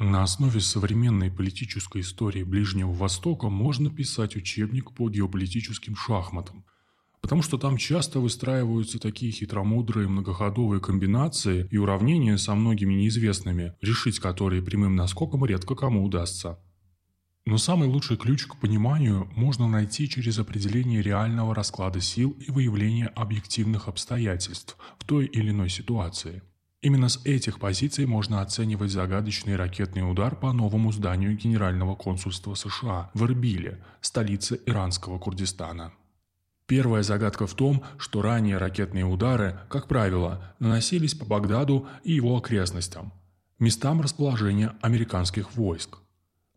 На основе современной политической истории Ближнего Востока можно писать учебник по геополитическим шахматам, потому что там часто выстраиваются такие хитромудрые многоходовые комбинации и уравнения со многими неизвестными, решить которые прямым наскоком редко кому удастся. Но самый лучший ключ к пониманию можно найти через определение реального расклада сил и выявление объективных обстоятельств в той или иной ситуации – Именно с этих позиций можно оценивать загадочный ракетный удар по новому зданию Генерального консульства США в Эрбиле, столице иранского Курдистана. Первая загадка в том, что ранее ракетные удары, как правило, наносились по Багдаду и его окрестностям, местам расположения американских войск.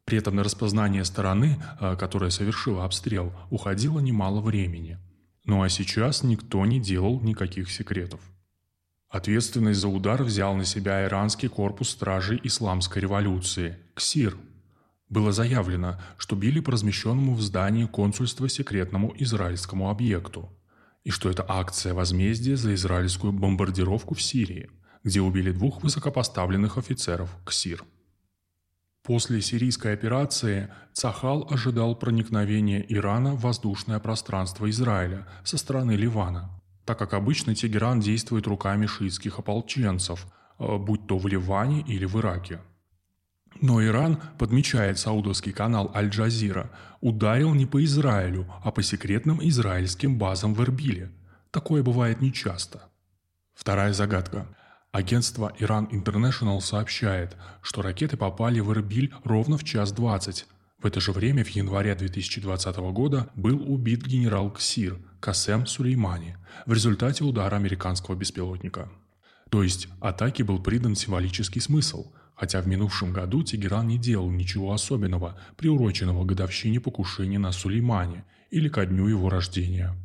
При этом на распознание стороны, э, которая совершила обстрел, уходило немало времени. Ну а сейчас никто не делал никаких секретов. Ответственность за удар взял на себя иранский корпус стражей исламской революции – КСИР. Было заявлено, что били по размещенному в здании консульства секретному израильскому объекту, и что это акция возмездия за израильскую бомбардировку в Сирии, где убили двух высокопоставленных офицеров КСИР. После сирийской операции Цахал ожидал проникновения Ирана в воздушное пространство Израиля со стороны Ливана так как обычно Тегеран действует руками шиитских ополченцев, э, будь то в Ливане или в Ираке. Но Иран, подмечает саудовский канал Аль-Джазира, ударил не по Израилю, а по секретным израильским базам в Эрбиле. Такое бывает нечасто. Вторая загадка. Агентство Иран Интернешнл сообщает, что ракеты попали в Эрбиль ровно в час двадцать. В это же время в январе 2020 года был убит генерал Ксир – Касем Сулеймани в результате удара американского беспилотника. То есть атаке был придан символический смысл, хотя в минувшем году Тегеран не делал ничего особенного, приуроченного к годовщине покушения на Сулеймане или ко дню его рождения.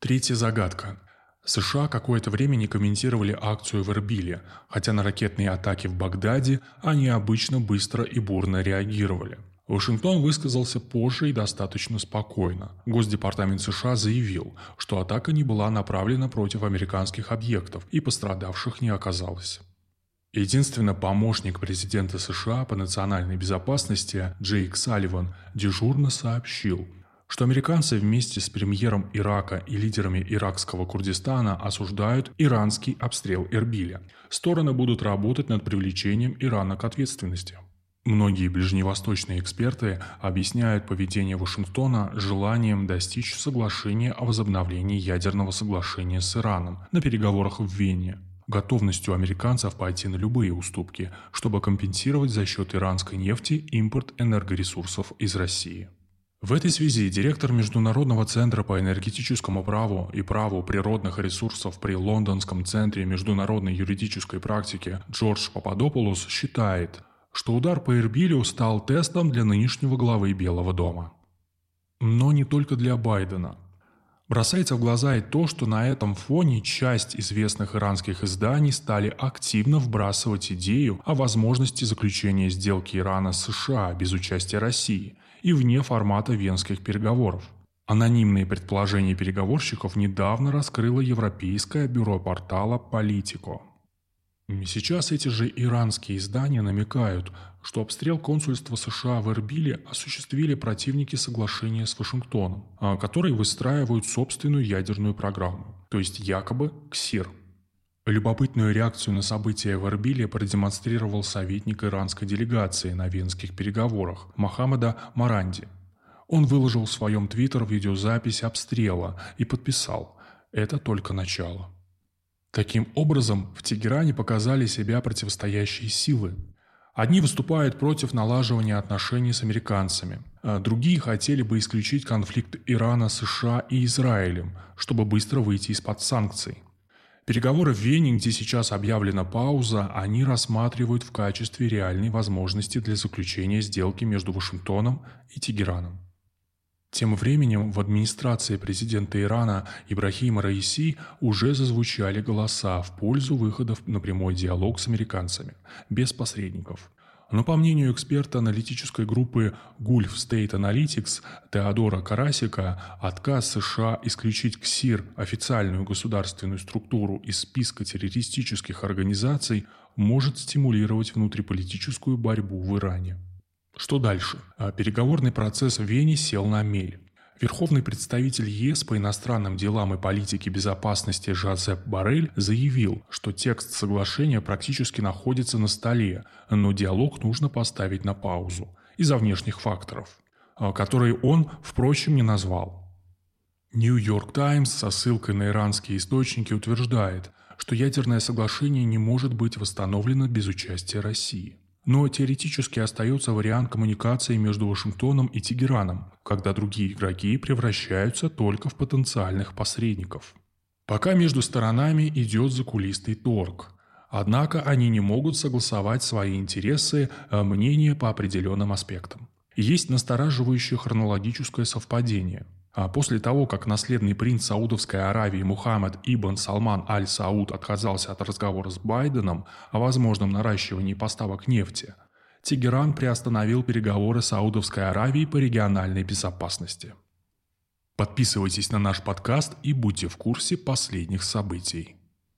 Третья загадка. США какое-то время не комментировали акцию в Эрбиле, хотя на ракетные атаки в Багдаде они обычно быстро и бурно реагировали – Вашингтон высказался позже и достаточно спокойно. Госдепартамент США заявил, что атака не была направлена против американских объектов и пострадавших не оказалось. Единственно помощник президента США по национальной безопасности Джейк Салливан дежурно сообщил, что американцы вместе с премьером Ирака и лидерами иракского Курдистана осуждают иранский обстрел Эрбиля. Стороны будут работать над привлечением Ирана к ответственности. Многие ближневосточные эксперты объясняют поведение Вашингтона желанием достичь соглашения о возобновлении ядерного соглашения с Ираном на переговорах в Вене, готовностью американцев пойти на любые уступки, чтобы компенсировать за счет иранской нефти импорт энергоресурсов из России. В этой связи директор Международного центра по энергетическому праву и праву природных ресурсов при Лондонском центре международной юридической практики Джордж Пападополус считает – что удар по Эрбилю стал тестом для нынешнего главы Белого дома. Но не только для Байдена. Бросается в глаза и то, что на этом фоне часть известных иранских изданий стали активно вбрасывать идею о возможности заключения сделки Ирана с США без участия России и вне формата венских переговоров. Анонимные предположения переговорщиков недавно раскрыло Европейское бюро портала «Политико». Сейчас эти же иранские издания намекают, что обстрел консульства США в Эрбиле осуществили противники соглашения с Вашингтоном, а, которые выстраивают собственную ядерную программу, то есть якобы КСИР. Любопытную реакцию на события в Эрбиле продемонстрировал советник иранской делегации на венских переговорах Мохаммеда Маранди. Он выложил в своем твиттер видеозапись обстрела и подписал «Это только начало». Таким образом, в Тегеране показали себя противостоящие силы. Одни выступают против налаживания отношений с американцами, а другие хотели бы исключить конфликт Ирана, США и Израилем, чтобы быстро выйти из-под санкций. Переговоры в Вене, где сейчас объявлена пауза, они рассматривают в качестве реальной возможности для заключения сделки между Вашингтоном и Тегераном. Тем временем в администрации президента Ирана Ибрахима Раиси уже зазвучали голоса в пользу выходов на прямой диалог с американцами, без посредников. Но по мнению эксперта аналитической группы Gulf State Analytics Теодора Карасика, отказ США исключить КСИР, официальную государственную структуру, из списка террористических организаций, может стимулировать внутриполитическую борьбу в Иране. Что дальше? А переговорный процесс в Вене сел на мель. Верховный представитель ЕС по иностранным делам и политике безопасности Жозеп Барель заявил, что текст соглашения практически находится на столе, но диалог нужно поставить на паузу из-за внешних факторов, а, которые он, впрочем, не назвал. Нью-Йорк Таймс со ссылкой на иранские источники утверждает, что ядерное соглашение не может быть восстановлено без участия России. Но теоретически остается вариант коммуникации между Вашингтоном и Тегераном, когда другие игроки превращаются только в потенциальных посредников. Пока между сторонами идет закулисный торг. Однако они не могут согласовать свои интересы, а мнения по определенным аспектам. Есть настораживающее хронологическое совпадение – после того, как наследный принц Саудовской Аравии Мухаммад Ибн Салман Аль-Сауд отказался от разговора с Байденом о возможном наращивании поставок нефти, Тегеран приостановил переговоры Саудовской Аравии по региональной безопасности. Подписывайтесь на наш подкаст и будьте в курсе последних событий.